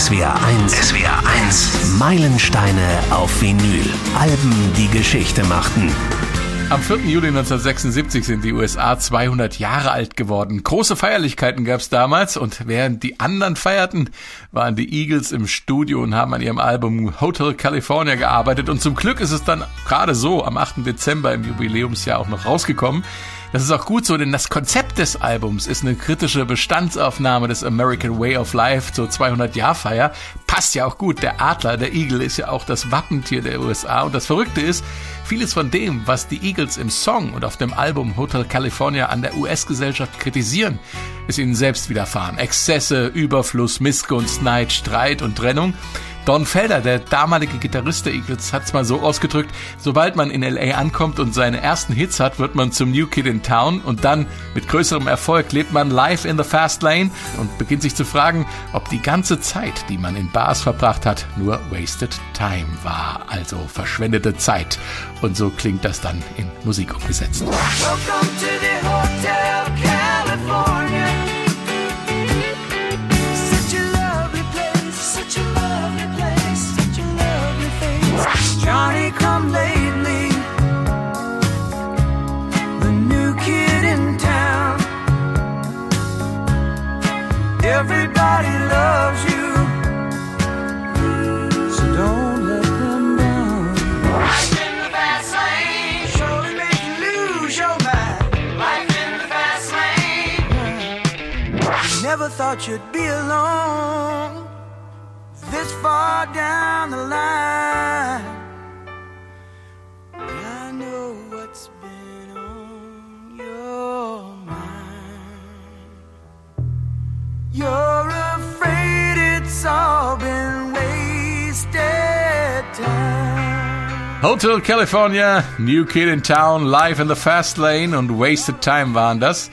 SWR 1. SWR 1. Meilensteine auf Vinyl. Alben, die Geschichte machten. Am 4. Juli 1976 sind die USA 200 Jahre alt geworden. Große Feierlichkeiten gab es damals und während die anderen feierten, waren die Eagles im Studio und haben an ihrem Album Hotel California gearbeitet und zum Glück ist es dann gerade so am 8. Dezember im Jubiläumsjahr auch noch rausgekommen. Das ist auch gut so, denn das Konzept des Albums ist eine kritische Bestandsaufnahme des American Way of Life zur 200-Jahr-Feier. Passt ja auch gut. Der Adler, der Eagle, ist ja auch das Wappentier der USA. Und das Verrückte ist, vieles von dem, was die Eagles im Song und auf dem Album Hotel California an der US-Gesellschaft kritisieren, ist ihnen selbst widerfahren. Exzesse, Überfluss, Missgunst, Neid, Streit und Trennung. Don Felder, der damalige Gitarrist der Eagles, hat es mal so ausgedrückt, sobald man in LA ankommt und seine ersten Hits hat, wird man zum New Kid in Town und dann mit größerem Erfolg lebt man live in the Fast Lane und beginnt sich zu fragen, ob die ganze Zeit, die man in Bars verbracht hat, nur wasted time war, also verschwendete Zeit. Und so klingt das dann in Musik umgesetzt. Welcome to the Hotel thought you'd be alone this far down the line. You're afraid it's all been wasted time. Hotel California, New Kid in Town, Live in the Fast Lane und Wasted Time waren das.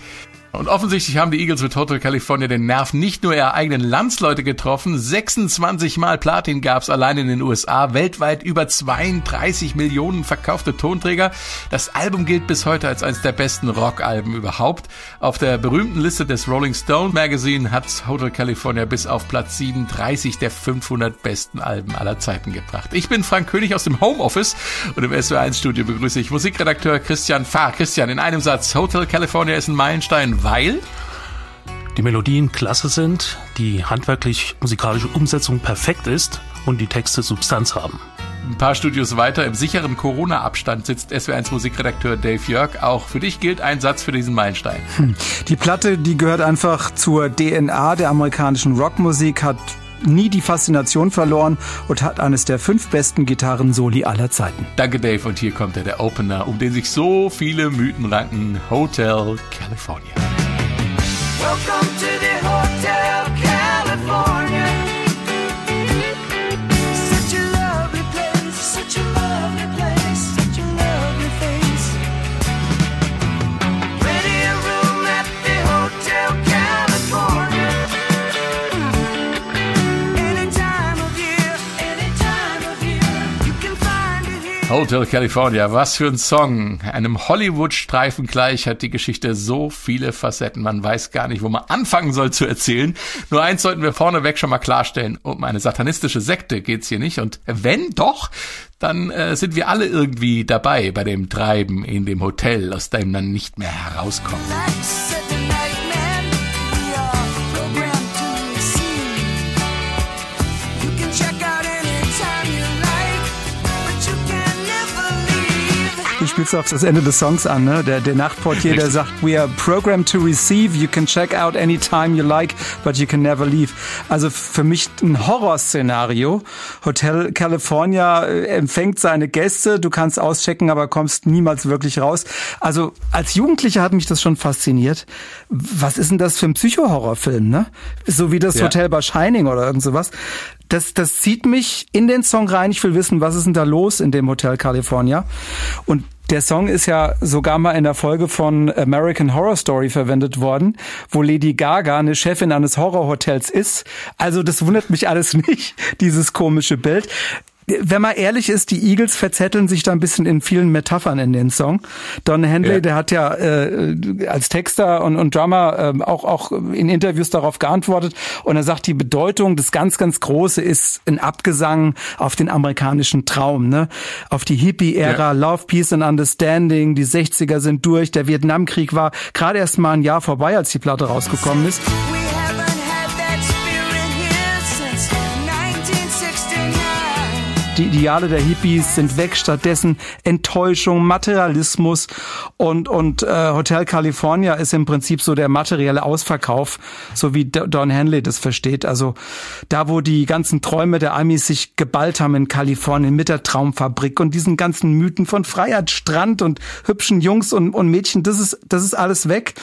Und offensichtlich haben die Eagles mit Hotel California den Nerv nicht nur ihrer eigenen Landsleute getroffen. 26 Mal Platin gab's allein in den USA. Weltweit über 32 Millionen verkaufte Tonträger. Das Album gilt bis heute als eines der besten Rockalben überhaupt. Auf der berühmten Liste des Rolling Stone Magazine hat Hotel California bis auf Platz 37 der 500 besten Alben aller Zeiten gebracht. Ich bin Frank König aus dem Homeoffice und im SW1 Studio begrüße ich Musikredakteur Christian Fahr. Christian, in einem Satz. Hotel California ist ein Meilenstein weil die Melodien klasse sind, die handwerklich-musikalische Umsetzung perfekt ist und die Texte Substanz haben. Ein paar Studios weiter im sicheren Corona-Abstand sitzt SW1 Musikredakteur Dave Jörg. Auch für dich gilt ein Satz für diesen Meilenstein. Hm. Die Platte, die gehört einfach zur DNA der amerikanischen Rockmusik, hat nie die Faszination verloren und hat eines der fünf besten Gitarren-Soli aller Zeiten. Danke, Dave. Und hier kommt er, der Opener, um den sich so viele Mythen ranken. Hotel California. Welcome to the Hotel Hotel California, was für ein Song. Einem Hollywood-Streifen gleich hat die Geschichte so viele Facetten. Man weiß gar nicht, wo man anfangen soll zu erzählen. Nur eins sollten wir vorneweg schon mal klarstellen. Um eine satanistische Sekte geht's hier nicht. Und wenn doch, dann äh, sind wir alle irgendwie dabei bei dem Treiben in dem Hotel, aus dem man nicht mehr herauskommt. Spielst du auf das Ende des Songs an, ne? Der, der Nachtportier, der sagt, we are programmed to receive, you can check out anytime you like, but you can never leave. Also für mich ein Horrorszenario. Hotel California äh, empfängt seine Gäste, du kannst auschecken, aber kommst niemals wirklich raus. Also als Jugendlicher hat mich das schon fasziniert. Was ist denn das für ein Psycho-Horrorfilm, ne? So wie das ja. Hotel bei Shining oder irgend sowas das, das zieht mich in den Song rein. Ich will wissen, was ist denn da los in dem Hotel California? Und der Song ist ja sogar mal in der Folge von American Horror Story verwendet worden, wo Lady Gaga eine Chefin eines Horrorhotels ist. Also das wundert mich alles nicht, dieses komische Bild. Wenn man ehrlich ist, die Eagles verzetteln sich da ein bisschen in vielen Metaphern in den Song. Don Henley, ja. der hat ja äh, als Texter und, und Drummer äh, auch, auch in Interviews darauf geantwortet und er sagt, die Bedeutung, das ganz, ganz Große ist ein Abgesang auf den amerikanischen Traum, ne? auf die Hippie-Ära, ja. Love, Peace and Understanding, die 60er sind durch, der Vietnamkrieg war gerade erst mal ein Jahr vorbei, als die Platte rausgekommen ist. Die Ideale der Hippies sind weg, stattdessen Enttäuschung, Materialismus und, und äh, Hotel California ist im Prinzip so der materielle Ausverkauf, so wie Don Henley das versteht. Also da, wo die ganzen Träume der Amis sich geballt haben in Kalifornien mit der Traumfabrik und diesen ganzen Mythen von Freiheit, Strand und hübschen Jungs und, und Mädchen, das ist, das ist alles weg.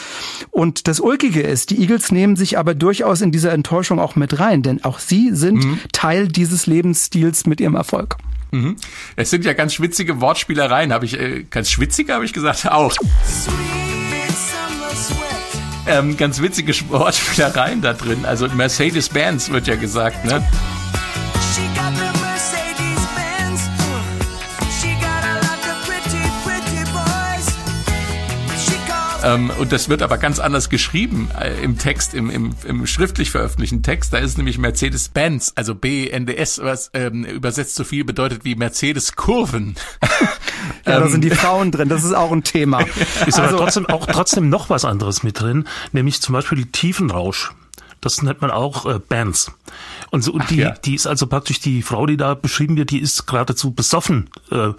Und das Ulkige ist, die Eagles nehmen sich aber durchaus in diese Enttäuschung auch mit rein, denn auch sie sind mhm. Teil dieses Lebensstils mit ihrem Erfolg. Mhm. Es sind ja ganz schwitzige Wortspielereien, habe ich, äh, ganz schwitzige habe ich gesagt, auch. Ähm, ganz witzige Wortspielereien da drin. Also Mercedes-Benz wird ja gesagt, ne? Ähm, und das wird aber ganz anders geschrieben äh, im Text, im, im, im schriftlich veröffentlichten Text. Da ist nämlich Mercedes-Benz, also B-N-D-S, was ähm, übersetzt so viel bedeutet wie Mercedes-Kurven. Ja, da sind die ähm, Frauen drin, das ist auch ein Thema. Ist aber also, trotzdem auch trotzdem noch was anderes mit drin, nämlich zum Beispiel Tiefenrausch. Das nennt man auch äh, Bands. Und so, und die, ja. die ist also praktisch die Frau, die da beschrieben wird, die ist geradezu besoffen äh,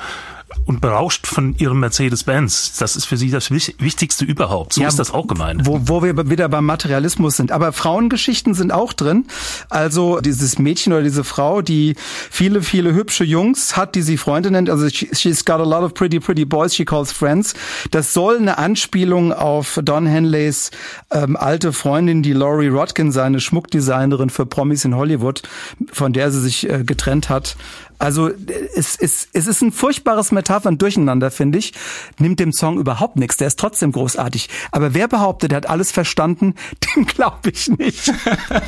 und berauscht von ihrem Mercedes-Benz. Das ist für sie das Wichtigste überhaupt. So ja, ist das auch gemeint. Wo, wo wir wieder beim Materialismus sind. Aber Frauengeschichten sind auch drin. Also dieses Mädchen oder diese Frau, die viele, viele hübsche Jungs hat, die sie Freunde nennt. Also she's got a lot of pretty, pretty boys she calls friends. Das soll eine Anspielung auf Don Henleys ähm, alte Freundin, die Laurie Rodkin, seine Schmuckdesignerin für Promis in Hollywood, von der sie sich äh, getrennt hat, also es, es, es ist ein furchtbares Metaphern durcheinander, finde ich. Nimmt dem Song überhaupt nichts. Der ist trotzdem großartig. Aber wer behauptet, er hat alles verstanden, dem glaube ich nicht.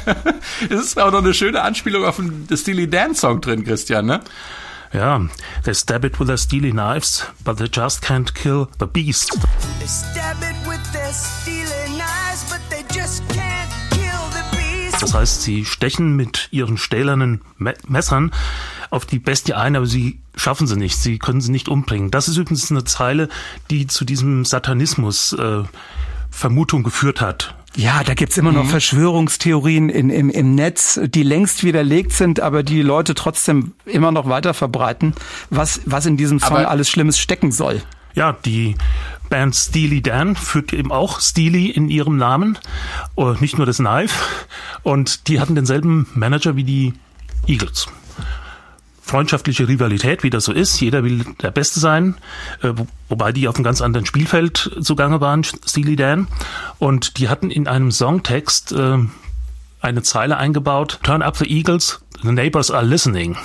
es ist auch noch eine schöne Anspielung auf den Steely Dan Song drin, Christian, ne? Ja, they stab it with their steely knives, but they just can't kill the beast. They stab it with their steely knives, but they just can't kill the beast. Das heißt, sie stechen mit ihren stählernen Me Messern auf die Bestie ein, aber sie schaffen sie nicht, sie können sie nicht umbringen. Das ist übrigens eine Zeile, die zu diesem Satanismus äh, Vermutung geführt hat. Ja, da gibt's immer noch mhm. Verschwörungstheorien in, im, im Netz, die längst widerlegt sind, aber die Leute trotzdem immer noch weiter verbreiten, was, was in diesem Song aber alles Schlimmes stecken soll. Ja, die Band Steely Dan führt eben auch Steely in ihrem Namen, äh, nicht nur das Knife. Und die hatten denselben Manager wie die Eagles freundschaftliche Rivalität, wie das so ist. Jeder will der Beste sein, äh, wobei die auf einem ganz anderen Spielfeld zugange waren, Steely Dan. Und die hatten in einem Songtext äh, eine Zeile eingebaut, Turn up the Eagles, the neighbors are listening.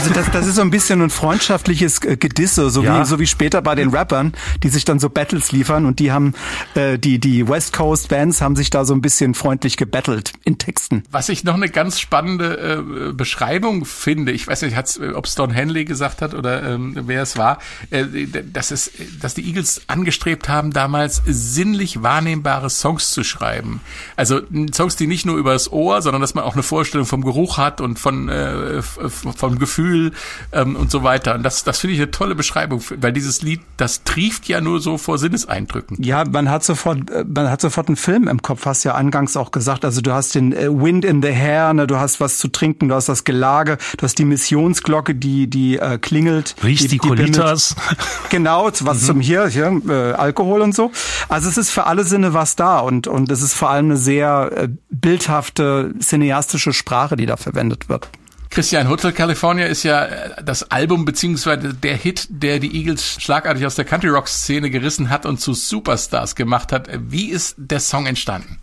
Also das, das ist so ein bisschen ein freundschaftliches äh, Gedisse, so, ja. wie, so wie später bei den Rappern, die sich dann so Battles liefern und die haben, äh, die, die West Coast Bands haben sich da so ein bisschen freundlich gebettelt in Texten. Was ich noch eine ganz spannende äh, Beschreibung finde, ich weiß nicht, ob es Don Henley gesagt hat oder ähm, wer es war, äh, dass, es, dass die Eagles angestrebt haben, damals sinnlich wahrnehmbare Songs zu schreiben. Also Songs, die nicht nur über das Ohr, sondern dass man auch eine Vorstellung vom Geruch hat und von, äh, vom Gefühl Gefühl ähm, und so weiter. Und das, das finde ich eine tolle Beschreibung, weil dieses Lied, das trieft ja nur so vor Sinneseindrücken. Ja, man hat sofort, äh, man hat sofort einen Film im Kopf, hast ja angangs auch gesagt. Also du hast den äh, Wind in the Hair, ne, du hast was zu trinken, du hast das Gelage, du hast die Missionsglocke, die die äh, klingelt. Riechst die, die Colitas. Genau, was mhm. zum hier, hier äh, Alkohol und so. Also es ist für alle Sinne was da und und es ist vor allem eine sehr äh, bildhafte cineastische Sprache, die da verwendet wird. Christian, Hotel California ist ja äh, das Album beziehungsweise der Hit, der die Eagles schlagartig aus der Country Rock Szene gerissen hat und zu Superstars gemacht hat. Wie ist der Song entstanden?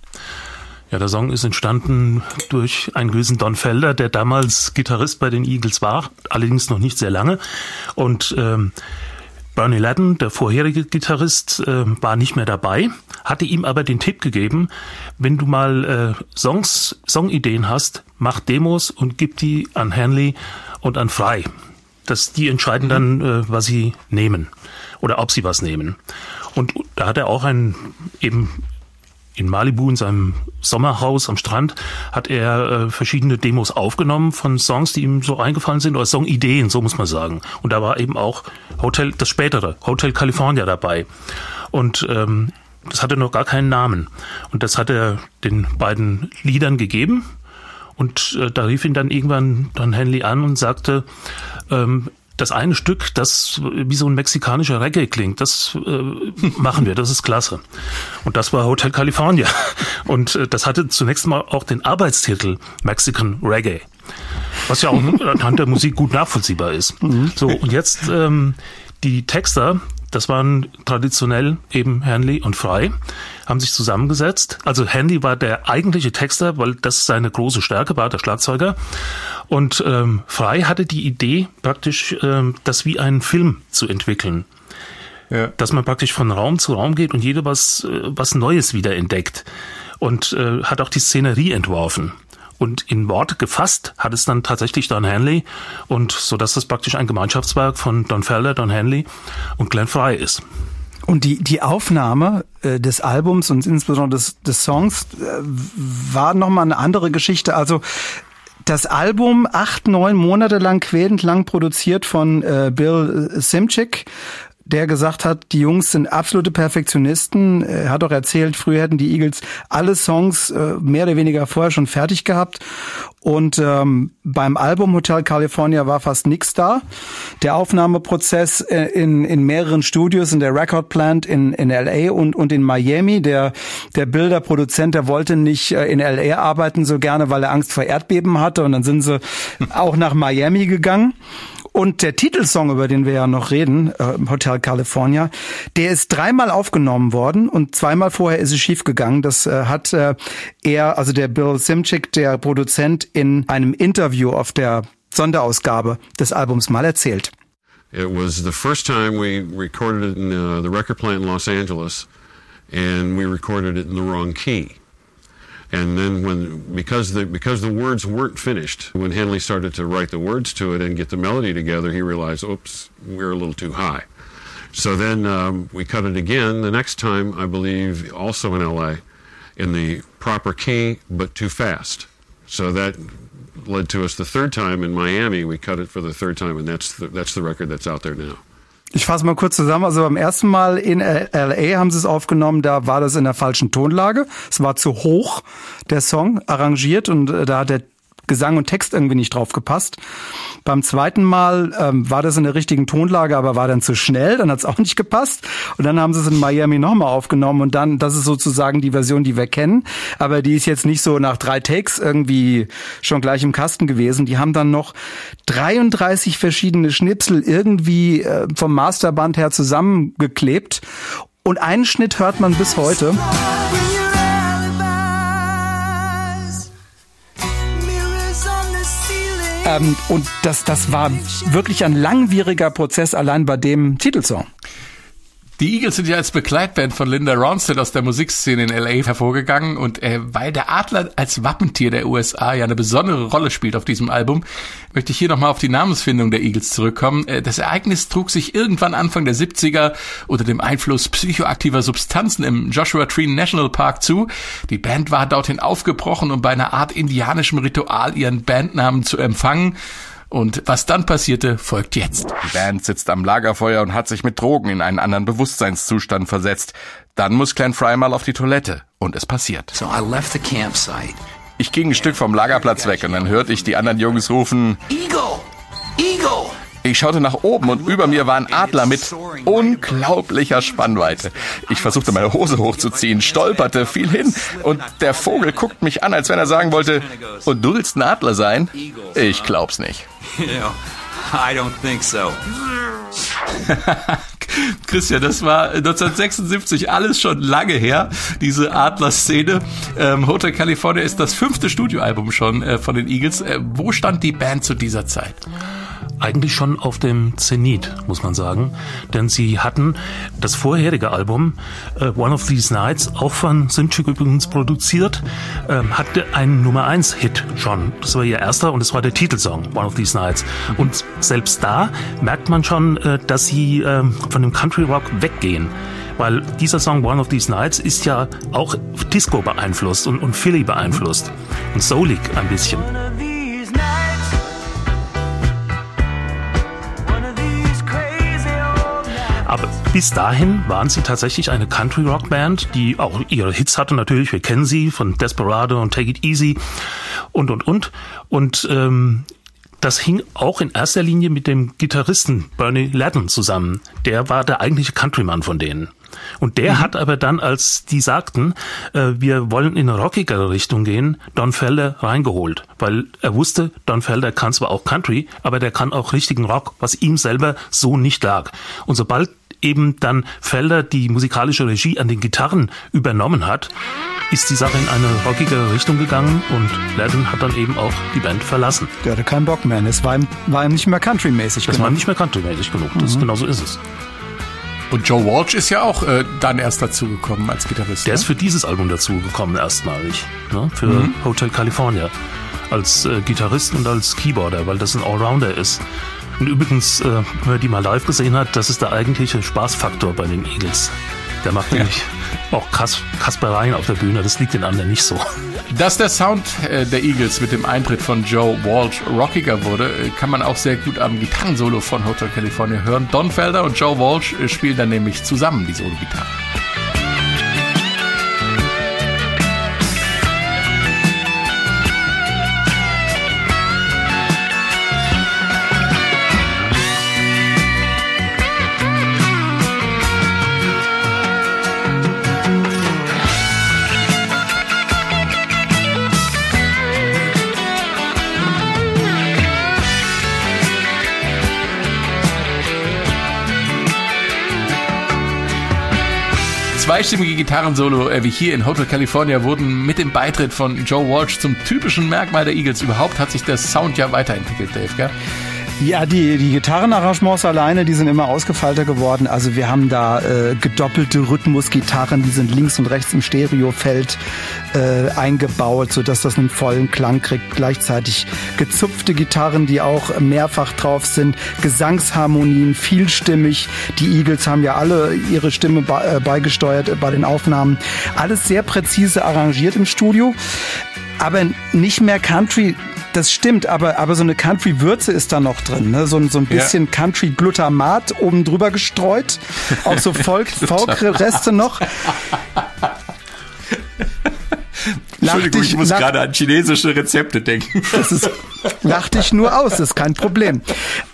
Ja, der Song ist entstanden durch einen gewissen Don Felder, der damals Gitarrist bei den Eagles war, allerdings noch nicht sehr lange. Und ähm, Bernie Ladden, der vorherige Gitarrist, äh, war nicht mehr dabei, hatte ihm aber den Tipp gegeben, wenn du mal äh, Songs, Songideen hast, mach Demos und gib die an Hanley und an Frei. Das, die entscheiden dann, äh, was sie nehmen oder ob sie was nehmen. Und da hat er auch ein eben in Malibu in seinem Sommerhaus am Strand hat er äh, verschiedene Demos aufgenommen von Songs, die ihm so eingefallen sind oder Songideen, so muss man sagen. Und da war eben auch Hotel das spätere Hotel California dabei. Und ähm, das hatte noch gar keinen Namen. Und das hat er den beiden Liedern gegeben. Und äh, da rief ihn dann irgendwann Don Henley an und sagte, ähm, das eine Stück, das wie so ein mexikanischer Reggae klingt, das äh, machen wir, das ist klasse. Und das war Hotel California. Und äh, das hatte zunächst mal auch den Arbeitstitel Mexican Reggae. Was ja auch anhand der Musik gut nachvollziehbar ist. Mhm. So, und jetzt ähm, die Texter, das waren traditionell eben Hanley und Fry, haben sich zusammengesetzt. Also Hanley war der eigentliche Texter, weil das seine große Stärke war, der Schlagzeuger. Und ähm, Fry hatte die Idee, praktisch ähm, das wie einen Film zu entwickeln. Ja. Dass man praktisch von Raum zu Raum geht und jeder was, äh, was Neues wieder entdeckt. Und äh, hat auch die Szenerie entworfen. Und in Worte gefasst hat es dann tatsächlich Don Hanley und so dass das praktisch ein Gemeinschaftswerk von Don Felder, Don Hanley und Glenn Fry ist. Und die, die Aufnahme äh, des Albums und insbesondere des, des Songs äh, war nochmal eine andere Geschichte. Also das Album acht, neun Monate lang quälend lang produziert von äh, Bill Simchick der gesagt hat, die Jungs sind absolute Perfektionisten. Er hat auch erzählt, früher hätten die Eagles alle Songs äh, mehr oder weniger vorher schon fertig gehabt. Und ähm, beim Album Hotel California war fast nichts da. Der Aufnahmeprozess äh, in, in mehreren Studios, in der Record Plant in, in LA und, und in Miami. Der, der Bilderproduzent, der wollte nicht äh, in LA arbeiten so gerne, weil er Angst vor Erdbeben hatte. Und dann sind sie auch nach Miami gegangen. Und der Titelsong, über den wir ja noch reden, äh, Hotel California, der ist dreimal aufgenommen worden und zweimal vorher ist es schiefgegangen. Das äh, hat äh, er, also der Bill Simchick, der Produzent, in einem Interview auf der Sonderausgabe des Albums mal erzählt. It was the first time we recorded it in uh, the record plant in Los Angeles, and we recorded it in the wrong key. And then when because the because the words weren't finished, when Henley started to write the words to it and get the melody together, he realized, oops, we're a little too high. So then um, we cut it again the next time, I believe, also in LA, in the proper key but too fast. So that led to us the third time in Miami. We cut it for the third time, and that's the, that's the record that's out there now. Ich fasse mal kurz zusammen. Also beim ersten Mal in LA haben sie es aufgenommen, da war das in der falschen Tonlage. Es war zu hoch, der Song, arrangiert und äh, da hat der Gesang und Text irgendwie nicht drauf gepasst. Beim zweiten Mal ähm, war das in der richtigen Tonlage, aber war dann zu schnell, dann hat es auch nicht gepasst. Und dann haben sie es in Miami nochmal aufgenommen und dann, das ist sozusagen die Version, die wir kennen. Aber die ist jetzt nicht so nach drei Takes irgendwie schon gleich im Kasten gewesen. Die haben dann noch 33 verschiedene Schnipsel irgendwie äh, vom Masterband her zusammengeklebt. Und einen Schnitt hört man bis heute. Ähm, und das, das war wirklich ein langwieriger Prozess allein bei dem Titelsong. Die Eagles sind ja als Begleitband von Linda Ronstadt aus der Musikszene in LA hervorgegangen und äh, weil der Adler als Wappentier der USA ja eine besondere Rolle spielt auf diesem Album, möchte ich hier nochmal auf die Namensfindung der Eagles zurückkommen. Äh, das Ereignis trug sich irgendwann Anfang der 70er unter dem Einfluss psychoaktiver Substanzen im Joshua Tree National Park zu. Die Band war dorthin aufgebrochen, um bei einer Art indianischem Ritual ihren Bandnamen zu empfangen. Und was dann passierte, folgt jetzt. Die Band sitzt am Lagerfeuer und hat sich mit Drogen in einen anderen Bewusstseinszustand versetzt. Dann muss Glenn Fry mal auf die Toilette. Und es passiert. So I left the campsite. Ich ging ein Stück vom Lagerplatz weg und dann hörte ich die anderen Jungs rufen, Eagle! Eagle! Ich schaute nach oben und über mir war ein Adler mit unglaublicher Spannweite. Ich versuchte meine Hose hochzuziehen, stolperte, fiel hin und der Vogel guckt mich an, als wenn er sagen wollte, und du willst ein Adler sein? Ich glaub's nicht. I don't think so. Christian, das war 1976 alles schon lange her, diese Adler-Szene. Ähm, Hotel California ist das fünfte Studioalbum schon äh, von den Eagles. Äh, wo stand die Band zu dieser Zeit? Eigentlich schon auf dem Zenit, muss man sagen. Denn sie hatten das vorherige Album, äh, One of These Nights, auch von Synchik übrigens produziert, äh, hatte einen Nummer 1 Hit schon. Das war ihr erster und es war der Titelsong, One of These Nights. Und selbst da merkt man schon, äh, dass sie äh, von dem Country Rock weggehen weil dieser Song One of These Nights ist ja auch Disco beeinflusst und, und Philly beeinflusst und soulig ein bisschen. Bis dahin waren sie tatsächlich eine Country Rock Band, die auch ihre Hits hatte natürlich. Wir kennen sie von Desperado und Take It Easy und und und. Und ähm, das hing auch in erster Linie mit dem Gitarristen Bernie Ladden zusammen. Der war der eigentliche Countryman von denen. Und der mhm. hat aber dann, als die sagten, äh, wir wollen in eine rockigere Richtung gehen, Don Felder reingeholt. Weil er wusste, Don Felder kann zwar auch Country, aber der kann auch richtigen Rock, was ihm selber so nicht lag. Und sobald eben dann Felder die musikalische Regie an den Gitarren übernommen hat, ist die Sache in eine rockige Richtung gegangen und Ladden hat dann eben auch die Band verlassen. Der hatte keinen Bock mehr. Es war ihm, war ihm nicht mehr countrymäßig genug. Das war nicht mehr countrymäßig genug. Das, mhm. Genau so ist es. Und Joe Walsh ist ja auch äh, dann erst dazugekommen als Gitarrist. Der ne? ist für dieses Album dazugekommen erstmalig. Ne? Für mhm. Hotel California. Als äh, Gitarrist und als Keyboarder, weil das ein Allrounder ist. Und übrigens, äh, wer die mal live gesehen hat, das ist der eigentliche Spaßfaktor bei den Eagles. Der macht ja. nämlich auch Kas Kaspereien auf der Bühne. Das liegt den anderen nicht so. Dass der Sound äh, der Eagles mit dem Eintritt von Joe Walsh rockiger wurde, äh, kann man auch sehr gut am Gitarrensolo von Hotel California hören. Don Felder und Joe Walsh äh, spielen dann nämlich zusammen die Solo-Gitarre. Zweistimmige Gitarrensolo äh, wie hier in Hotel California wurden mit dem Beitritt von Joe Walsh zum typischen Merkmal der Eagles. Überhaupt hat sich der Sound ja weiterentwickelt, Dave, gell? Ja, die, die Gitarrenarrangements alleine, die sind immer ausgefeilter geworden. Also wir haben da äh, gedoppelte Rhythmusgitarren, die sind links und rechts im Stereofeld äh, eingebaut, sodass das einen vollen Klang kriegt. Gleichzeitig gezupfte Gitarren, die auch mehrfach drauf sind, Gesangsharmonien, vielstimmig. Die Eagles haben ja alle ihre Stimme äh, beigesteuert bei den Aufnahmen. Alles sehr präzise arrangiert im Studio aber nicht mehr Country das stimmt, aber, aber so eine Country-Würze ist da noch drin. Ne? So, so ein bisschen ja. Country-Glutamat oben drüber gestreut. Auch so Folk-Reste noch. Entschuldigung, ich, ich muss gerade an chinesische Rezepte denken. Das ist, lach dich nur aus, das ist kein Problem.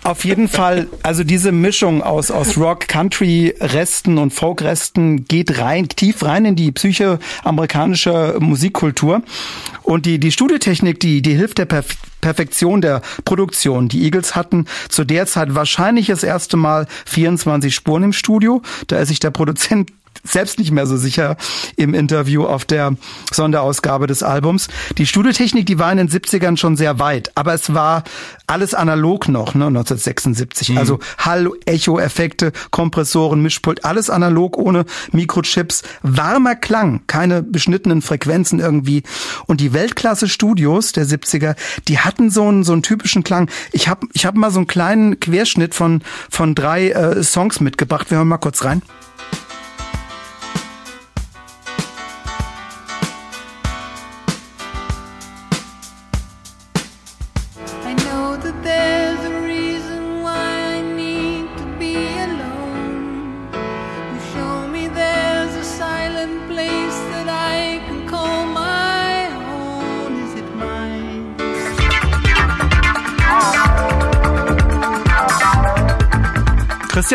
Auf jeden Fall, also diese Mischung aus, aus Rock, Country, Resten und Folk-Resten geht rein, tief rein in die Psyche amerikanischer Musikkultur. Und die, die Studiotechnik, die, die hilft der Perf Perfektion der Produktion. Die Eagles hatten zu der Zeit wahrscheinlich das erste Mal 24 Spuren im Studio. Da ist sich der Produzent selbst nicht mehr so sicher im Interview auf der Sonderausgabe des Albums. Die Studiotechnik, die war in den 70ern schon sehr weit, aber es war alles analog noch, ne, 1976. Mhm. Also Hall, Echo-Effekte, Kompressoren, Mischpult, alles analog ohne Mikrochips. Warmer Klang, keine beschnittenen Frequenzen irgendwie. Und die Weltklasse-Studios der 70er, die hatten so einen, so einen typischen Klang. Ich habe ich hab mal so einen kleinen Querschnitt von, von drei äh, Songs mitgebracht. Wir hören mal kurz rein.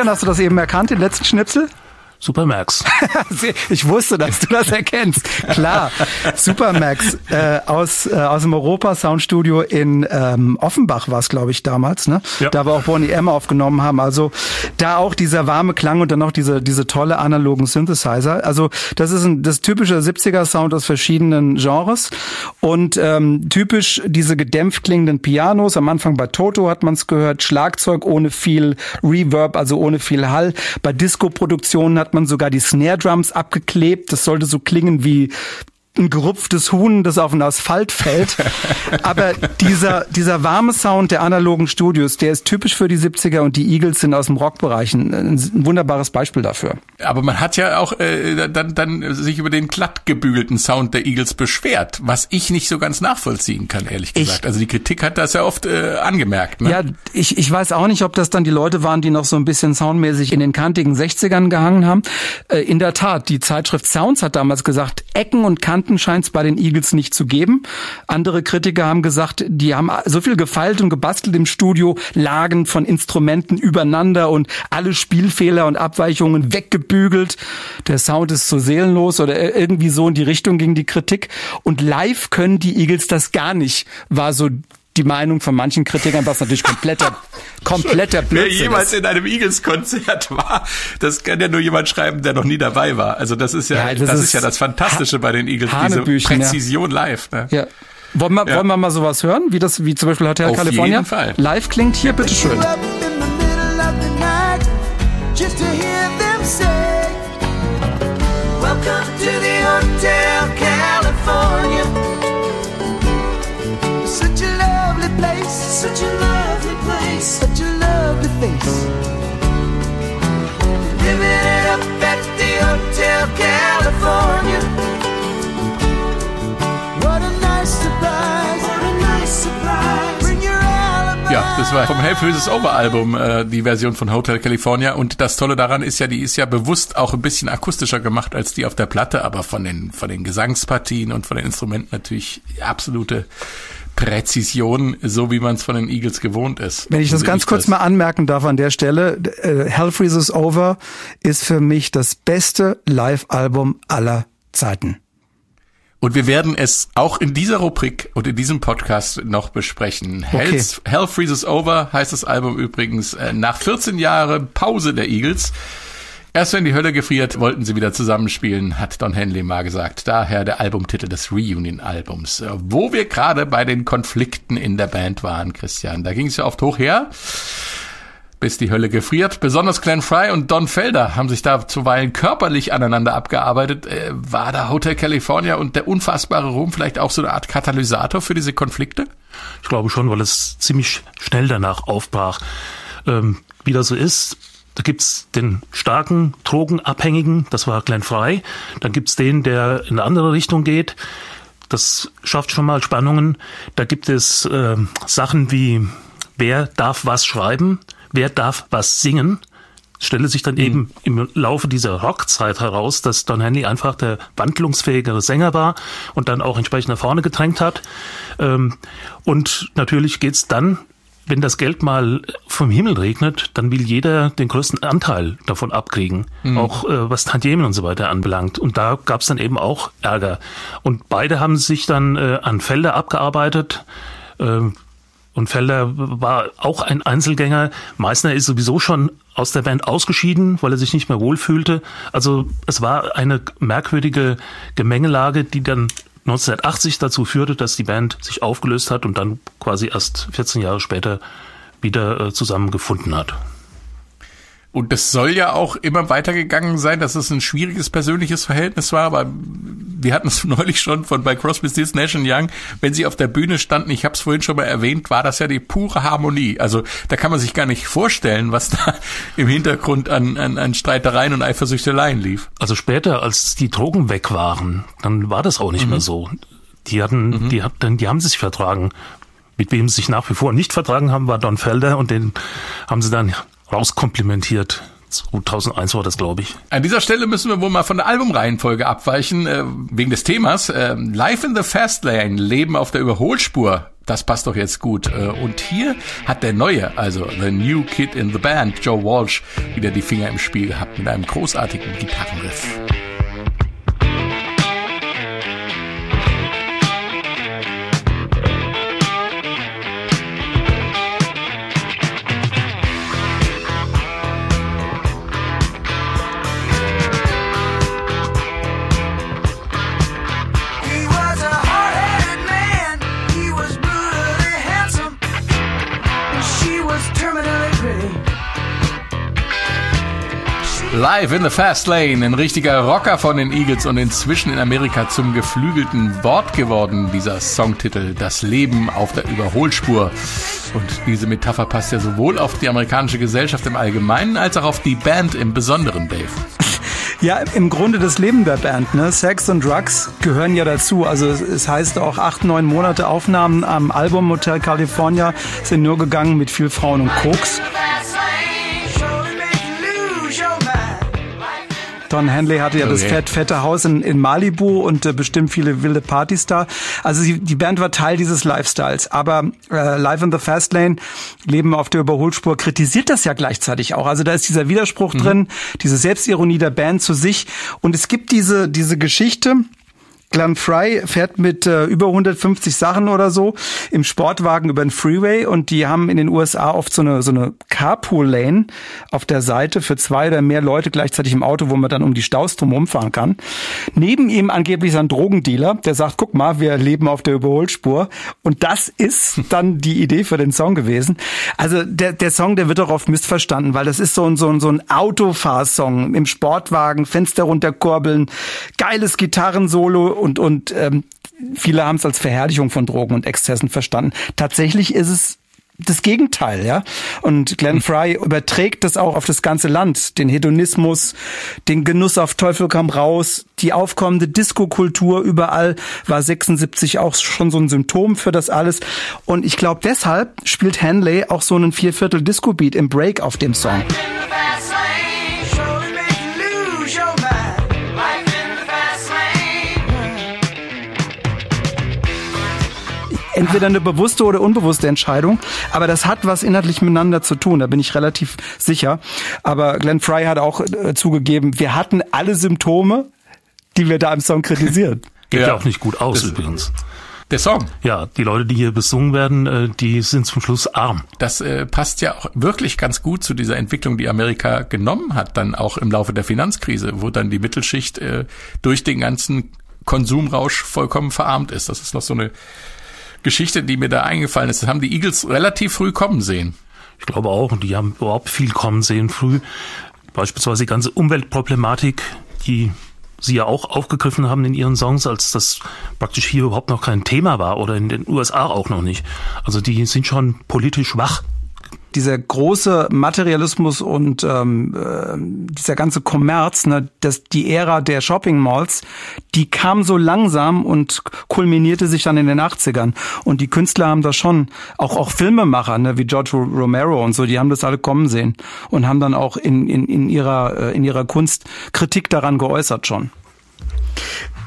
Hast du das eben erkannt, den letzten Schnipsel? Supermax. ich wusste, dass du das erkennst. Klar, Supermax äh, aus äh, aus dem Europa Soundstudio in ähm, Offenbach war es, glaube ich, damals. Ne? Ja. Da wir auch Bonnie M aufgenommen haben. Also da auch dieser warme Klang und dann noch diese diese tolle analogen Synthesizer. Also das ist ein das typische 70er Sound aus verschiedenen Genres und ähm, typisch diese gedämpft klingenden Pianos. Am Anfang bei Toto hat man es gehört, Schlagzeug ohne viel Reverb, also ohne viel Hall. Bei Disco-Produktionen hat man sogar die Snare Drums abgeklebt. Das sollte so klingen wie ein gerupftes Huhn, das auf den Asphalt fällt. Aber dieser, dieser warme Sound der analogen Studios, der ist typisch für die 70er und die Eagles sind aus dem Rockbereich ein, ein wunderbares Beispiel dafür. Aber man hat ja auch äh, dann, dann sich über den glatt gebügelten Sound der Eagles beschwert, was ich nicht so ganz nachvollziehen kann, ehrlich gesagt. Ich, also die Kritik hat das ja oft äh, angemerkt. Ne? Ja, ich, ich weiß auch nicht, ob das dann die Leute waren, die noch so ein bisschen soundmäßig in den kantigen 60ern gehangen haben. Äh, in der Tat, die Zeitschrift Sounds hat damals gesagt, Ecken und Kanten Kanten scheint es bei den Eagles nicht zu geben. Andere Kritiker haben gesagt, die haben so viel gefeilt und gebastelt im Studio, lagen von Instrumenten übereinander und alle Spielfehler und Abweichungen weggebügelt. Der Sound ist so seelenlos oder irgendwie so in die Richtung ging die Kritik. Und live können die Eagles das gar nicht, war so die Meinung von manchen Kritikern, was natürlich kompletter, kompletter Blödsinn Wer jemals in einem Eagles-Konzert war, das kann ja nur jemand schreiben, der noch nie dabei war. Also das ist ja, ja das, das ist, ist, ja das Fantastische bei den Eagles, diese Präzision ja. live. Ne? Ja. Wollen wir, ja. wollen wir mal sowas hören, wie das, wie zum Beispiel Hotel Auf California? Jeden Fall. Live klingt hier, bitteschön. Face. Living it up at the Hotel California. What a nice surprise, what a nice surprise. Ja, das war vom Hell Freezes Over Album äh, die Version von Hotel California und das Tolle daran ist ja, die ist ja bewusst auch ein bisschen akustischer gemacht als die auf der Platte, aber von den von den Gesangspartien und von den Instrumenten natürlich absolute Präzision, so wie man es von den Eagles gewohnt ist. Wenn ich das ganz ich kurz das. mal anmerken darf an der Stelle, äh, Hell Freezes Over ist für mich das beste Live-Album aller Zeiten. Und wir werden es auch in dieser Rubrik und in diesem Podcast noch besprechen. Okay. Hell Freezes Over heißt das Album übrigens äh, nach 14 Jahren Pause der Eagles. Erst wenn die Hölle gefriert, wollten sie wieder zusammenspielen, hat Don Henley mal gesagt. Daher der Albumtitel des Reunion-Albums. Äh, wo wir gerade bei den Konflikten in der Band waren, Christian. Da ging es ja oft hoch her bis die Hölle gefriert. Besonders Glenn Fry und Don Felder haben sich da zuweilen körperlich aneinander abgearbeitet. Äh, war da Hotel California und der unfassbare Ruhm vielleicht auch so eine Art Katalysator für diese Konflikte? Ich glaube schon, weil es ziemlich schnell danach aufbrach. Ähm, wie das so ist, da gibt's den starken Drogenabhängigen, das war Glenn Fry. Dann gibt's den, der in eine andere Richtung geht. Das schafft schon mal Spannungen. Da gibt es äh, Sachen wie, wer darf was schreiben, wer darf was singen. Es stelle sich dann mhm. eben im Laufe dieser Rockzeit heraus, dass Don Henley einfach der wandlungsfähigere Sänger war und dann auch entsprechend nach vorne gedrängt hat. Ähm, und natürlich geht's dann wenn das Geld mal vom Himmel regnet, dann will jeder den größten Anteil davon abkriegen, mhm. auch äh, was Tantiemen und so weiter anbelangt. Und da gab es dann eben auch Ärger. Und beide haben sich dann äh, an Felder abgearbeitet. Äh, und Felder war auch ein Einzelgänger. Meissner ist sowieso schon aus der Band ausgeschieden, weil er sich nicht mehr wohlfühlte. Also es war eine merkwürdige Gemengelage, die dann 1980 dazu führte, dass die Band sich aufgelöst hat und dann quasi erst 14 Jahre später wieder äh, zusammengefunden hat. Und das soll ja auch immer weitergegangen sein, dass es ein schwieriges persönliches Verhältnis war, aber wir hatten es neulich schon von bei Crosby, Stills, Nash Young, wenn sie auf der Bühne standen, ich habe es vorhin schon mal erwähnt, war das ja die pure Harmonie. Also da kann man sich gar nicht vorstellen, was da im Hintergrund an, an, an Streitereien und Eifersüchteleien lief. Also später, als die Drogen weg waren, dann war das auch nicht mhm. mehr so. Die hatten, mhm. die hatten, die haben sich vertragen. Mit wem sie sich nach wie vor nicht vertragen haben, war Don Felder und den haben sie dann rauskomplimentiert. 2001 war das, glaube ich. An dieser Stelle müssen wir wohl mal von der Albumreihenfolge abweichen, äh, wegen des Themas. Äh, Life in the Fast Lane, Leben auf der Überholspur. das passt doch jetzt gut. Äh, und hier hat der Neue, also The New Kid in the Band, Joe Walsh, wieder die Finger im Spiel gehabt mit einem großartigen Gitarrenriff. Live in the Fast Lane, ein richtiger Rocker von den Eagles und inzwischen in Amerika zum geflügelten Wort geworden, dieser Songtitel, das Leben auf der Überholspur. Und diese Metapher passt ja sowohl auf die amerikanische Gesellschaft im Allgemeinen als auch auf die Band im Besonderen, Dave. Ja, im Grunde das Leben der Band. Ne? Sex und Drugs gehören ja dazu. Also es heißt auch acht, neun Monate Aufnahmen am Album Hotel California sind nur gegangen mit viel Frauen und Koks. Don Henley hatte ja okay. das fett, fette Haus in, in Malibu und äh, bestimmt viele wilde Partys da. Also sie, die Band war Teil dieses Lifestyles. Aber äh, Live in the Fast Lane, Leben auf der Überholspur, kritisiert das ja gleichzeitig auch. Also da ist dieser Widerspruch mhm. drin, diese Selbstironie der Band zu sich. Und es gibt diese, diese Geschichte, Glenn Fry fährt mit äh, über 150 Sachen oder so im Sportwagen über den Freeway und die haben in den USA oft so eine so eine Carpool Lane auf der Seite für zwei oder mehr Leute gleichzeitig im Auto, wo man dann um die Staus drum rumfahren kann. Neben ihm angeblich ein Drogendealer, der sagt, guck mal, wir leben auf der Überholspur und das ist dann die Idee für den Song gewesen. Also der der Song, der wird auch oft missverstanden, weil das ist so ein so ein, so ein Autofahrsong im Sportwagen, Fenster runterkurbeln, geiles Gitarrensolo und, und ähm, viele haben es als Verherrlichung von Drogen und Exzessen verstanden. Tatsächlich ist es das Gegenteil, ja. Und Glenn hm. Fry überträgt das auch auf das ganze Land. Den Hedonismus, den Genuss auf Teufel komm raus, die aufkommende Diskokultur überall war 76 auch schon so ein Symptom für das alles. Und ich glaube, deshalb spielt Hanley auch so einen Vierviertel Disco-Beat im Break auf dem Song. Entweder eine bewusste oder unbewusste Entscheidung. Aber das hat was inhaltlich miteinander zu tun, da bin ich relativ sicher. Aber Glenn Fry hat auch äh, zugegeben, wir hatten alle Symptome, die wir da im Song kritisieren. Geht ja, ja auch nicht gut aus das übrigens. Der Song. Ja, die Leute, die hier besungen werden, äh, die sind zum Schluss arm. Das äh, passt ja auch wirklich ganz gut zu dieser Entwicklung, die Amerika genommen hat, dann auch im Laufe der Finanzkrise, wo dann die Mittelschicht äh, durch den ganzen Konsumrausch vollkommen verarmt ist. Das ist noch so eine Geschichte, die mir da eingefallen ist. Das haben die Eagles relativ früh kommen sehen. Ich glaube auch, und die haben überhaupt viel kommen sehen früh. Beispielsweise die ganze Umweltproblematik, die sie ja auch aufgegriffen haben in ihren Songs, als das praktisch hier überhaupt noch kein Thema war oder in den USA auch noch nicht. Also die sind schon politisch wach dieser große Materialismus und ähm, äh, dieser ganze Kommerz, ne, das, die Ära der Shopping Malls, die kam so langsam und kulminierte sich dann in den 80ern. Und die Künstler haben da schon, auch, auch Filmemacher, ne, wie George Romero und so, die haben das alle kommen sehen und haben dann auch in, in, in, ihrer, äh, in ihrer Kunst Kritik daran geäußert schon.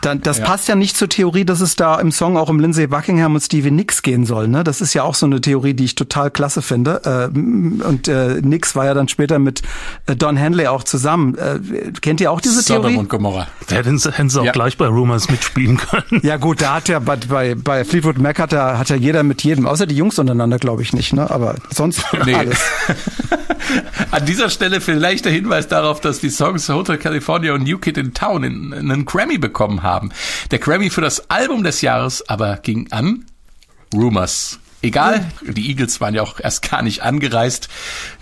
Dann, das ja. passt ja nicht zur Theorie, dass es da im Song auch um Lindsay Buckingham und Stevie Nicks gehen soll. Ne? Das ist ja auch so eine Theorie, die ich total klasse finde. Äh, und äh, Nicks war ja dann später mit äh, Don Henley auch zusammen. Äh, kennt ihr auch diese Sodom Theorie? und Gomorra. Da hätten sie, hätten sie auch ja. gleich bei Rumors mitspielen können. Ja gut, da hat ja bei, bei, bei Fleetwood Mac hat ja, hat ja jeder mit jedem, außer die Jungs untereinander, glaube ich nicht. Ne? Aber sonst nee. alles. An dieser Stelle vielleicht der Hinweis darauf, dass die Songs Hotel California und New Kid in Town einen Grammy bekommen haben. Der Grammy für das Album des Jahres aber ging an Rumors. Egal, die Eagles waren ja auch erst gar nicht angereist,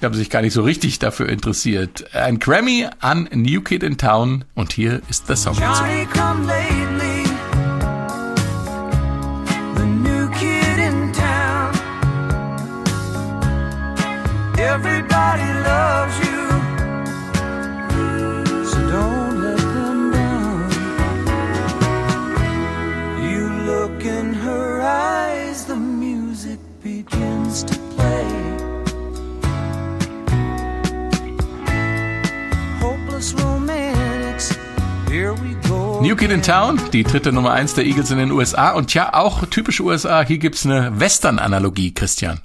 die haben sich gar nicht so richtig dafür interessiert. Ein Grammy an New Kid in Town und hier ist der Song dazu. New Kid in Town, die dritte Nummer eins der Eagles in den USA und ja, auch typisch USA, hier gibt's eine Western-Analogie, Christian.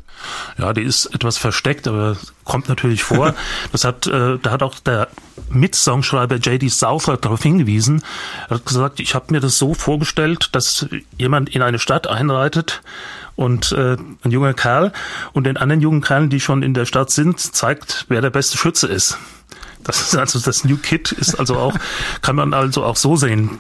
Ja, die ist etwas versteckt, aber kommt natürlich vor. Das hat, äh, da hat auch der Mitsongschreiber J.D. Souther darauf hingewiesen. Er hat gesagt, ich habe mir das so vorgestellt, dass jemand in eine Stadt einreitet und äh, ein junger Kerl und den anderen jungen Kerlen, die schon in der Stadt sind, zeigt, wer der beste Schütze ist. Das ist also das New Kid ist also auch, kann man also auch so sehen.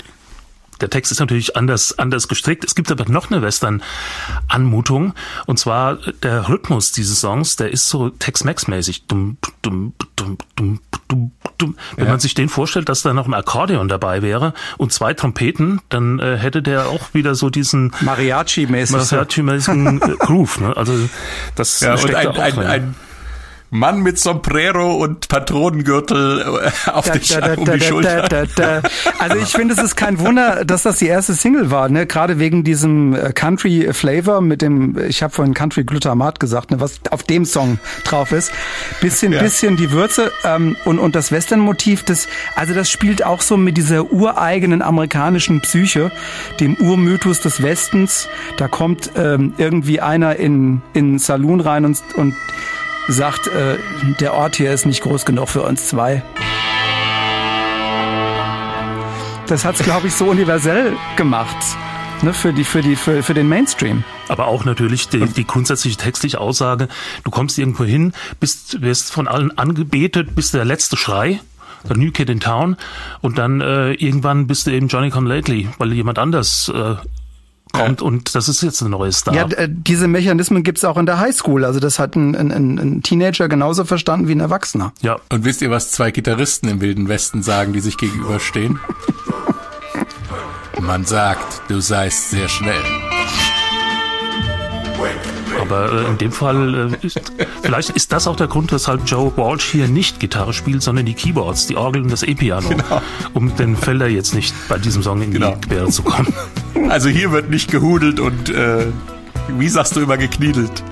Der Text ist natürlich anders, anders gestrickt. Es gibt aber noch eine Western-Anmutung. Und zwar der Rhythmus dieses Songs, der ist so Tex-Mex-mäßig. Dum, dum, dum, dum, dum, dum. Wenn ja. man sich den vorstellt, dass da noch ein Akkordeon dabei wäre und zwei Trompeten, dann äh, hätte der auch wieder so diesen Mariachi-mäßigen Mariachi-mäßigen äh, Groove. Ne? Also das ja, steckt und ein, da auch ein, drin. ein Mann mit Sombrero und Patronengürtel äh, auf da, den da, da, um die Schulter. Also ich finde, es ist kein Wunder, dass das die erste Single war, ne? Gerade wegen diesem äh, Country Flavor mit dem, ich habe vorhin Country Glutamat gesagt, ne? was auf dem Song drauf ist. Bisschen, ja. bisschen die Würze ähm, und und das Western-Motiv, das, also das spielt auch so mit dieser ureigenen amerikanischen Psyche, dem Urmythos des Westens. Da kommt ähm, irgendwie einer in in Saloon rein und und sagt, äh, der Ort hier ist nicht groß genug für uns zwei. Das hat's, glaube ich, so universell gemacht. Ne, für, die, für, die, für, für den Mainstream. Aber auch natürlich die, die grundsätzliche textliche Aussage, du kommst irgendwo hin, bist, wirst von allen angebetet, bist der letzte Schrei, der New Kid in Town und dann äh, irgendwann bist du eben Johnny Come Lately, weil jemand anders äh, kommt und das ist jetzt ein neues Star. Ja, äh, diese Mechanismen gibt's auch in der Highschool. Also das hat ein, ein, ein Teenager genauso verstanden wie ein Erwachsener. Ja. Und wisst ihr, was zwei Gitarristen im Wilden Westen sagen, die sich gegenüberstehen? Man sagt, du seist sehr schnell. Aber äh, in dem Fall, äh, ist, vielleicht ist das auch der Grund, weshalb Joe Walsh hier nicht Gitarre spielt, sondern die Keyboards, die Orgel und das E-Piano, genau. um den Felder jetzt nicht bei diesem Song in genau. die Quere zu kommen. Also hier wird nicht gehudelt und äh, wie sagst du immer gekniedelt?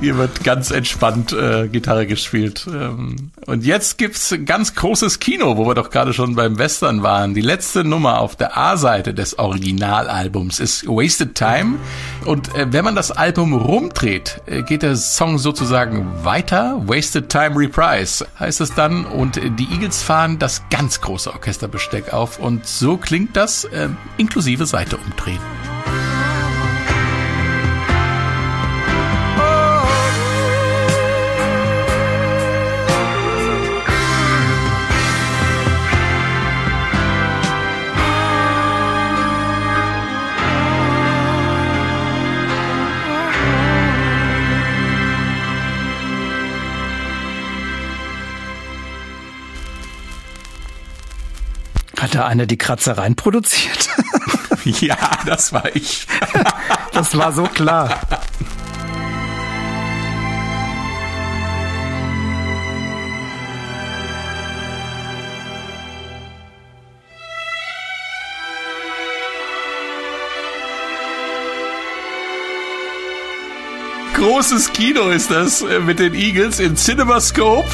Hier wird ganz entspannt äh, Gitarre gespielt. Ähm, und jetzt gibt's ganz großes Kino, wo wir doch gerade schon beim Western waren. Die letzte Nummer auf der A-Seite des Originalalbums ist Wasted Time. Und äh, wenn man das Album rumdreht, äh, geht der Song sozusagen weiter. Wasted Time Reprise heißt es dann. Und die Eagles fahren das ganz große Orchesterbesteck auf. Und so klingt das äh, inklusive Seite umdrehen. Da einer die Kratzereien produziert? ja, das war ich. das war so klar. Großes Kino ist das äh, mit den Eagles in CinemaScope.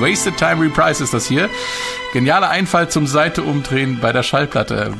Wasted Time Reprise ist das hier. Genialer Einfall zum Seite umdrehen bei der Schallplatte.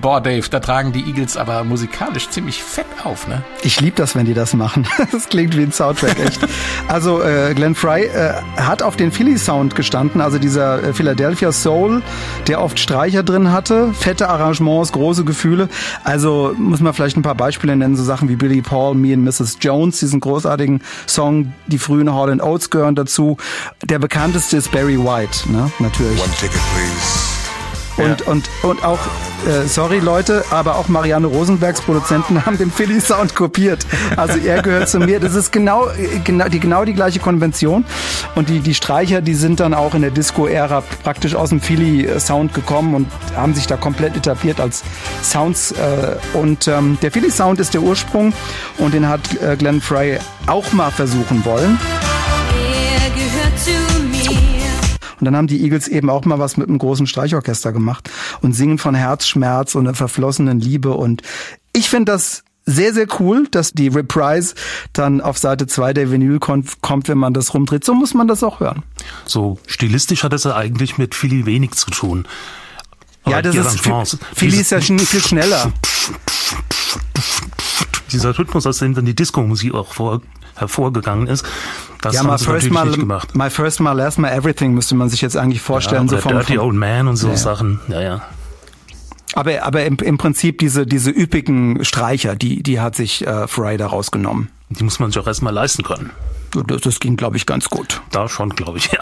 Boah, Dave, da tragen die Eagles aber musikalisch ziemlich fett auf, ne? Ich liebe das, wenn die das machen. Das klingt wie ein Soundtrack, echt. Also äh, Glenn Fry äh, hat auf den Philly Sound gestanden, also dieser äh, Philadelphia Soul, der oft Streicher drin hatte, fette Arrangements, große Gefühle. Also muss man vielleicht ein paar Beispiele nennen, so Sachen wie Billy Paul, Me and Mrs. Jones, diesen großartigen Song, die frühen Hall Oates gehören dazu. Der bekannteste ist Barry White, ne? Natürlich. please. Und, ja. und, und auch, äh, sorry Leute, aber auch Marianne Rosenbergs Produzenten haben den Philly Sound kopiert. Also er gehört zu mir. Das ist genau, genau, die, genau die gleiche Konvention. Und die, die Streicher, die sind dann auch in der Disco-Ära praktisch aus dem Philly Sound gekommen und haben sich da komplett etabliert als Sounds. Äh, und ähm, der Philly Sound ist der Ursprung und den hat äh, Glenn Fry auch mal versuchen wollen. Und dann haben die Eagles eben auch mal was mit einem großen Streichorchester gemacht und singen von Herzschmerz und einer verflossenen Liebe. Und ich finde das sehr, sehr cool, dass die Reprise dann auf Seite 2 der Vinyl kommt, wenn man das rumdreht. So muss man das auch hören. So stilistisch hat es ja eigentlich mit Philly wenig zu tun. Ja, das ist, Philly ist ja schon viel schneller. Dieser Rhythmus, aus dem dann die Disco-Musik auch vor, hervorgegangen ist, das ja, my first mal, gemacht. My first mal, last mal everything müsste man sich jetzt eigentlich vorstellen. Ja, so vom, Dirty Old Man und so ja. Sachen. Ja, ja. Aber, aber im, im Prinzip diese, diese üppigen Streicher, die, die hat sich äh, Fry da rausgenommen. Die muss man sich auch erstmal leisten können. Das, das ging, glaube ich, ganz gut. Da schon, glaube ich, ja.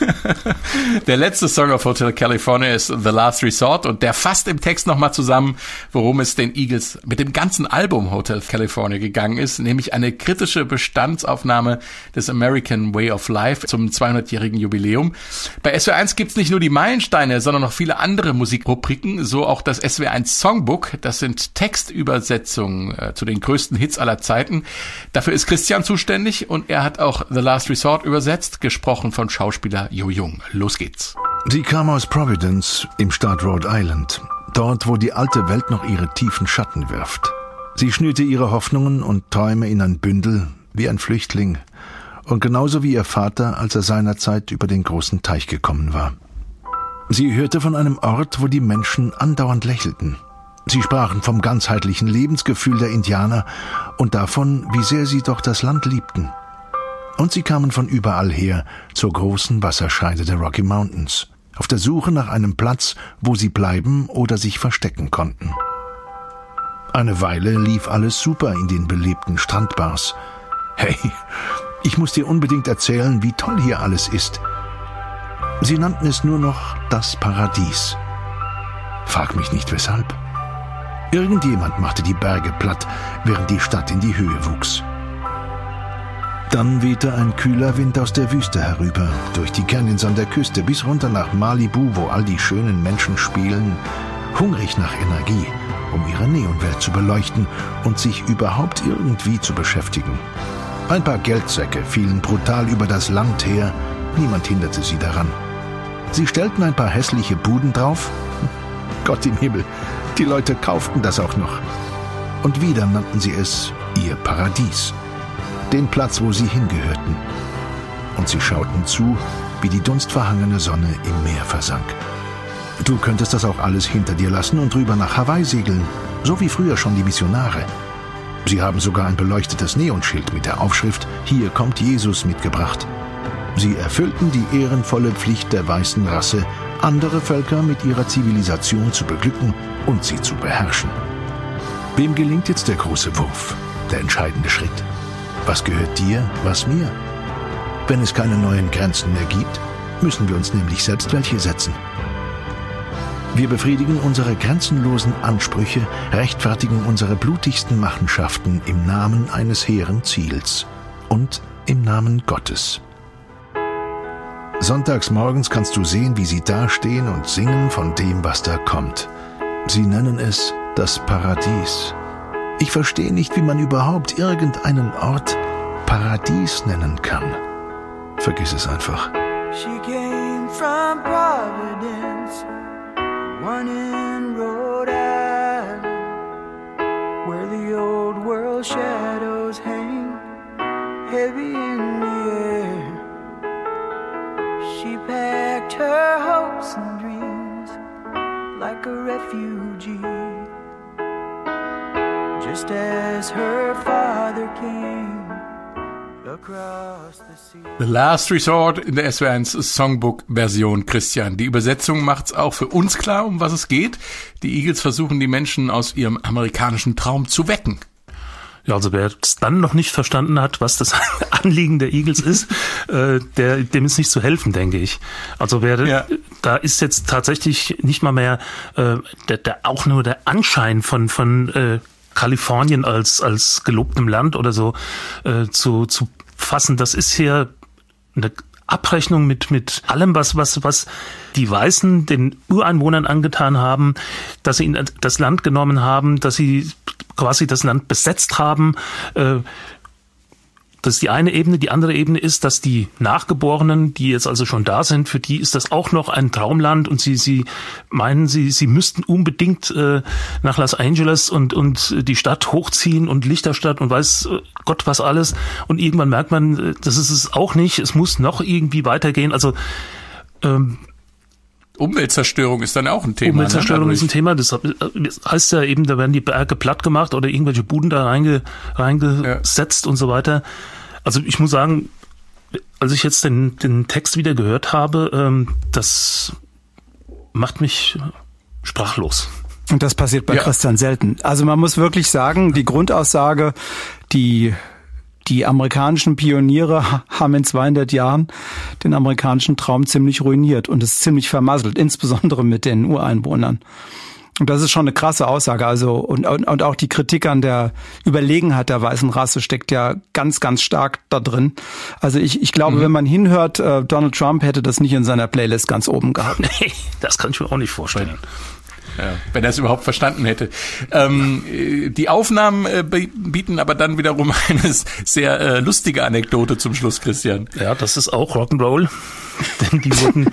der letzte Song auf Hotel California ist The Last Resort und der fasst im Text nochmal zusammen, worum es den Eagles mit dem ganzen Album Hotel California gegangen ist, nämlich eine kritische Bestandsaufnahme des American Way of Life zum 200-jährigen Jubiläum. Bei SW1 gibt's nicht nur die Meilensteine, sondern noch viele andere Musikrubriken, so auch das SW1 Songbook. Das sind Textübersetzungen äh, zu den größten Hits aller Zeiten. Dafür ist Christian zuständig und er hat auch The Last Resort übersetzt, gesprochen von Schauspieler Jo Jung. Los geht's. Sie kam aus Providence im Staat Rhode Island, dort, wo die alte Welt noch ihre tiefen Schatten wirft. Sie schnürte ihre Hoffnungen und Träume in ein Bündel, wie ein Flüchtling, und genauso wie ihr Vater, als er seinerzeit über den großen Teich gekommen war. Sie hörte von einem Ort, wo die Menschen andauernd lächelten. Sie sprachen vom ganzheitlichen Lebensgefühl der Indianer und davon, wie sehr sie doch das Land liebten. Und sie kamen von überall her zur großen Wasserscheide der Rocky Mountains, auf der Suche nach einem Platz, wo sie bleiben oder sich verstecken konnten. Eine Weile lief alles super in den belebten Strandbars. Hey, ich muss dir unbedingt erzählen, wie toll hier alles ist. Sie nannten es nur noch das Paradies. Frag mich nicht weshalb. Irgendjemand machte die Berge platt, während die Stadt in die Höhe wuchs. Dann wehte ein kühler Wind aus der Wüste herüber, durch die Canyons an der Küste bis runter nach Malibu, wo all die schönen Menschen spielen, hungrig nach Energie, um ihre Neonwelt zu beleuchten und sich überhaupt irgendwie zu beschäftigen. Ein paar Geldsäcke fielen brutal über das Land her, niemand hinderte sie daran. Sie stellten ein paar hässliche Buden drauf. Gott im Himmel, die Leute kauften das auch noch. Und wieder nannten sie es ihr Paradies den Platz, wo sie hingehörten. Und sie schauten zu, wie die dunstverhangene Sonne im Meer versank. Du könntest das auch alles hinter dir lassen und rüber nach Hawaii segeln, so wie früher schon die Missionare. Sie haben sogar ein beleuchtetes Neonschild mit der Aufschrift Hier kommt Jesus mitgebracht. Sie erfüllten die ehrenvolle Pflicht der weißen Rasse, andere Völker mit ihrer Zivilisation zu beglücken und sie zu beherrschen. Wem gelingt jetzt der große Wurf, der entscheidende Schritt? Was gehört dir, was mir? Wenn es keine neuen Grenzen mehr gibt, müssen wir uns nämlich selbst welche setzen. Wir befriedigen unsere grenzenlosen Ansprüche, rechtfertigen unsere blutigsten Machenschaften im Namen eines hehren Ziels und im Namen Gottes. Sonntags morgens kannst du sehen, wie sie dastehen und singen von dem, was da kommt. Sie nennen es das Paradies. Ich verstehe nicht, wie man überhaupt irgendeinen Ort Paradies nennen kann. Vergiss es einfach. She came from Providence, one in Rhode Island, where the old world shadows hang heavy in the air. She packed her hopes and dreams like a refugee. Just as her father came. The Last Resort in der SW1 Songbook-Version, Christian. Die Übersetzung macht's auch für uns klar, um was es geht. Die Eagles versuchen, die Menschen aus ihrem amerikanischen Traum zu wecken. Ja, also wer es dann noch nicht verstanden hat, was das Anliegen der Eagles ist, äh, der, dem ist nicht zu helfen, denke ich. Also wer ja. da ist jetzt tatsächlich nicht mal mehr äh, der, der auch nur der Anschein von von äh, Kalifornien als als gelobtem Land oder so äh, zu zu fassen. Das ist hier eine Abrechnung mit, mit allem, was, was, was die Weißen den Ureinwohnern angetan haben, dass sie ihnen das Land genommen haben, dass sie quasi das Land besetzt haben, äh, das ist die eine Ebene. Die andere Ebene ist, dass die Nachgeborenen, die jetzt also schon da sind, für die ist das auch noch ein Traumland und sie, sie meinen, sie, sie müssten unbedingt äh, nach Los Angeles und, und die Stadt hochziehen und Lichterstadt und weiß äh, Gott was alles. Und irgendwann merkt man, äh, das ist es auch nicht. Es muss noch irgendwie weitergehen. Also, ähm, Umweltzerstörung ist dann auch ein Thema. Umweltzerstörung ne? ist ein Thema. Das heißt ja eben, da werden die Berge platt gemacht oder irgendwelche Buden da reinge, reingesetzt ja. und so weiter. Also ich muss sagen, als ich jetzt den, den Text wieder gehört habe, ähm, das macht mich sprachlos. Und das passiert bei ja. Christian selten. Also man muss wirklich sagen, die Grundaussage, die die amerikanischen Pioniere haben in 200 Jahren den amerikanischen Traum ziemlich ruiniert und es ziemlich vermasselt, insbesondere mit den Ureinwohnern. Und das ist schon eine krasse Aussage. Also, und, und, und auch die Kritik an der Überlegenheit der weißen Rasse steckt ja ganz, ganz stark da drin. Also ich, ich glaube, mhm. wenn man hinhört, äh, Donald Trump hätte das nicht in seiner Playlist ganz oben gehabt. Nee, das kann ich mir auch nicht vorstellen. Ja, wenn er es überhaupt verstanden hätte. Ähm, die Aufnahmen äh, bieten aber dann wiederum eine sehr äh, lustige Anekdote zum Schluss, Christian. Ja, das ist auch Rock'n'Roll. Denn die wurden,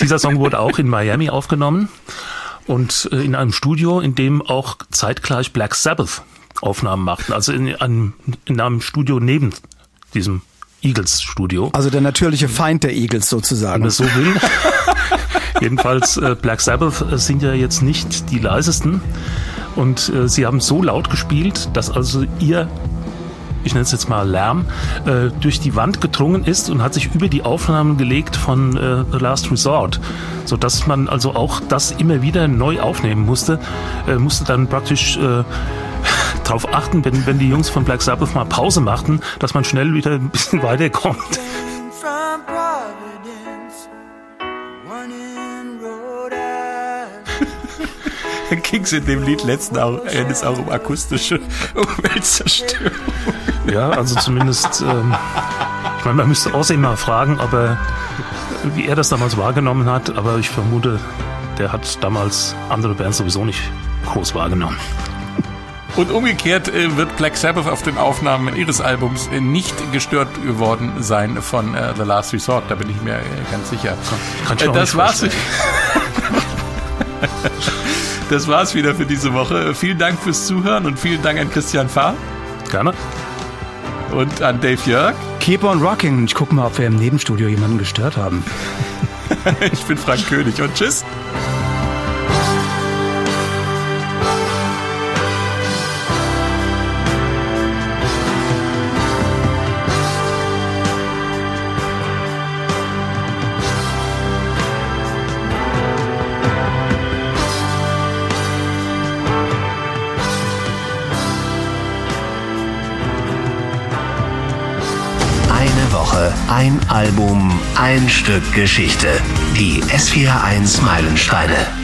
dieser Song wurde auch in Miami aufgenommen und äh, in einem Studio, in dem auch zeitgleich Black Sabbath Aufnahmen machten. Also in einem, in einem Studio neben diesem Eagles Studio. Also der natürliche Feind der Eagles sozusagen. Wenn man so will. Jedenfalls äh, Black Sabbath äh, sind ja jetzt nicht die leisesten und äh, sie haben so laut gespielt, dass also ihr ich nenne es jetzt mal Lärm, äh, durch die Wand gedrungen ist und hat sich über die Aufnahmen gelegt von äh, The Last Resort, so dass man also auch das immer wieder neu aufnehmen musste, äh, musste dann praktisch äh, darauf achten, wenn, wenn die Jungs von Black Sabbath mal Pause machten, dass man schnell wieder ein bisschen weiterkommt. Dann ging es in dem Lied letzten Endes auch um akustische Umweltzerstörung. Ja, also zumindest, ähm, ich meine, man müsste außerdem mal fragen, ob er, wie er das damals wahrgenommen hat, aber ich vermute, der hat damals andere Bands sowieso nicht groß wahrgenommen. Und umgekehrt äh, wird Black Sabbath auf den Aufnahmen ihres Albums äh, nicht gestört geworden sein von äh, The Last Resort. Da bin ich mir ganz sicher. Kann ich äh, das war's. das war's wieder für diese Woche. Vielen Dank fürs Zuhören und vielen Dank an Christian Fahr. Gerne. Und an Dave Jörg. Keep on rocking. Ich gucke mal, ob wir im Nebenstudio jemanden gestört haben. ich bin Frank König und tschüss. Ein Album, ein Stück Geschichte. Die S41 Meilensteine.